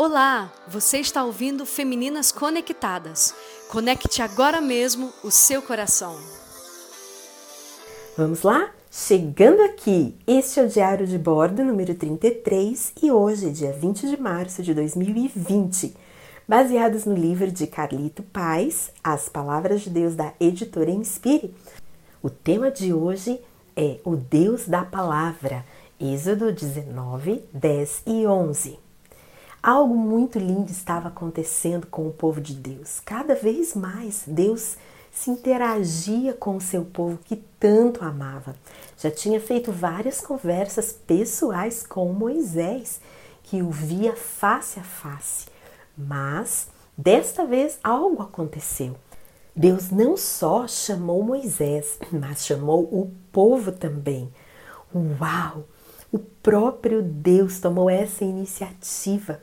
Olá, você está ouvindo Femininas Conectadas. Conecte agora mesmo o seu coração. Vamos lá? Chegando aqui, este é o Diário de Bordo número 33 e hoje, dia 20 de março de 2020, baseados no livro de Carlito Paz, As Palavras de Deus da editora Inspire. O tema de hoje é o Deus da Palavra, Êxodo 19, 10 e 11. Algo muito lindo estava acontecendo com o povo de Deus. Cada vez mais Deus se interagia com o seu povo que tanto amava. Já tinha feito várias conversas pessoais com Moisés, que o via face a face. Mas desta vez algo aconteceu. Deus não só chamou Moisés, mas chamou o povo também. Uau! O próprio Deus tomou essa iniciativa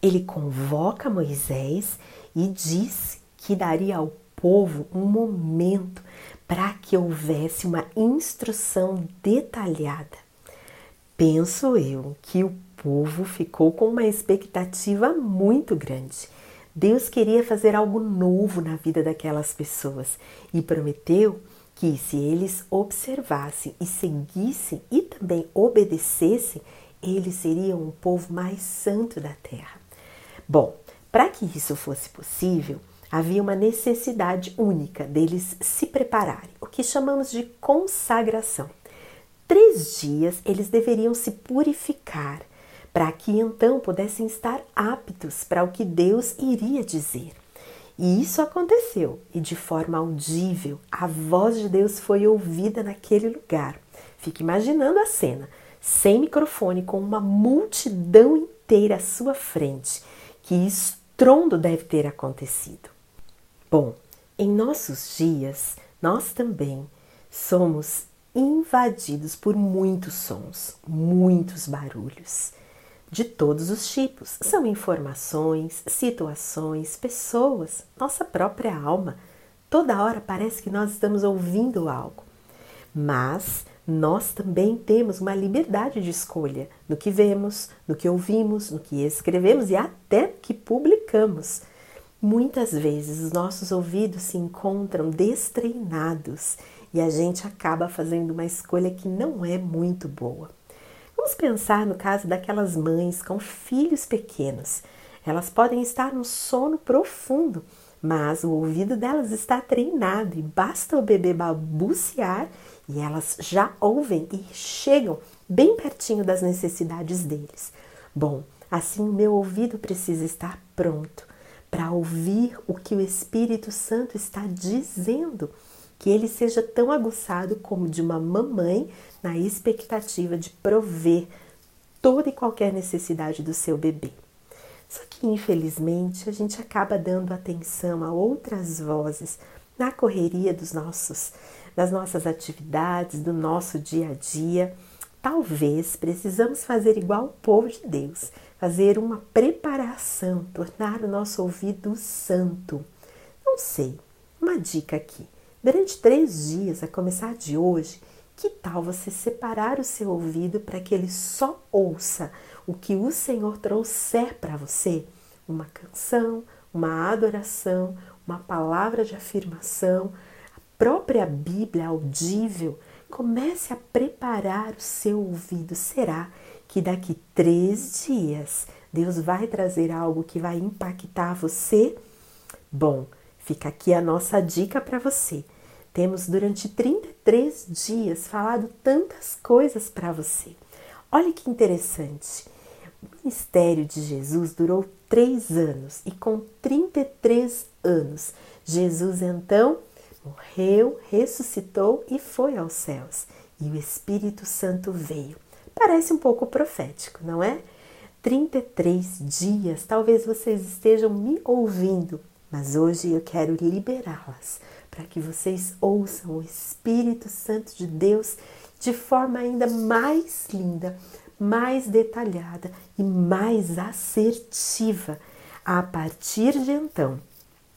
ele convoca Moisés e diz que daria ao povo um momento para que houvesse uma instrução detalhada. Penso eu que o povo ficou com uma expectativa muito grande. Deus queria fazer algo novo na vida daquelas pessoas e prometeu que, se eles observassem e seguissem e também obedecessem, eles seriam o povo mais santo da terra. Bom, para que isso fosse possível, havia uma necessidade única deles se prepararem, o que chamamos de consagração. Três dias eles deveriam se purificar, para que então pudessem estar aptos para o que Deus iria dizer. E isso aconteceu, e de forma audível, a voz de Deus foi ouvida naquele lugar. Fique imaginando a cena, sem microfone, com uma multidão inteira à sua frente que estrondo deve ter acontecido. Bom, em nossos dias, nós também somos invadidos por muitos sons, muitos barulhos, de todos os tipos. São informações, situações, pessoas, nossa própria alma. Toda hora parece que nós estamos ouvindo algo. Mas nós também temos uma liberdade de escolha no que vemos, no que ouvimos, no que escrevemos e até que publicamos. Muitas vezes os nossos ouvidos se encontram destreinados e a gente acaba fazendo uma escolha que não é muito boa. Vamos pensar no caso daquelas mães com filhos pequenos. Elas podem estar no sono profundo, mas o ouvido delas está treinado e basta o bebê balbuciar e elas já ouvem e chegam bem pertinho das necessidades deles. Bom, assim o meu ouvido precisa estar pronto para ouvir o que o Espírito Santo está dizendo, que ele seja tão aguçado como de uma mamãe na expectativa de prover toda e qualquer necessidade do seu bebê. Só que infelizmente a gente acaba dando atenção a outras vozes na correria dos nossos das nossas atividades, do nosso dia a dia. Talvez precisamos fazer igual o povo de Deus, fazer uma preparação, tornar o nosso ouvido santo. Não sei, uma dica aqui. Durante três dias, a começar de hoje, que tal você separar o seu ouvido para que ele só ouça o que o Senhor trouxer para você? Uma canção, uma adoração, uma palavra de afirmação, própria Bíblia audível, comece a preparar o seu ouvido. Será que daqui três dias Deus vai trazer algo que vai impactar você? Bom, fica aqui a nossa dica para você. Temos durante 33 dias falado tantas coisas para você. Olha que interessante. O ministério de Jesus durou três anos e com 33 anos, Jesus então morreu, ressuscitou e foi aos céus. E o Espírito Santo veio. Parece um pouco profético, não é? 33 dias, talvez vocês estejam me ouvindo, mas hoje eu quero liberá-las para que vocês ouçam o Espírito Santo de Deus de forma ainda mais linda, mais detalhada e mais assertiva. A partir de então,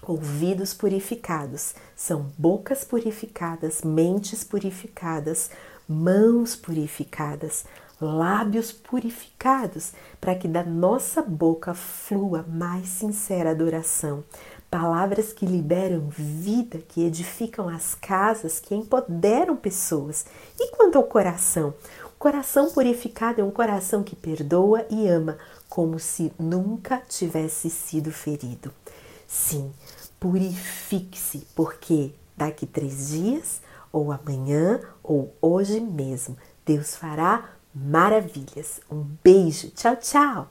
ouvidos purificados, são bocas purificadas, mentes purificadas, mãos purificadas, lábios purificados, para que da nossa boca flua mais sincera adoração. Palavras que liberam vida, que edificam as casas, que empoderam pessoas. E quanto ao coração? O coração purificado é um coração que perdoa e ama, como se nunca tivesse sido ferido. Sim, purifique-se, porque daqui três dias, ou amanhã, ou hoje mesmo, Deus fará maravilhas. Um beijo, tchau, tchau!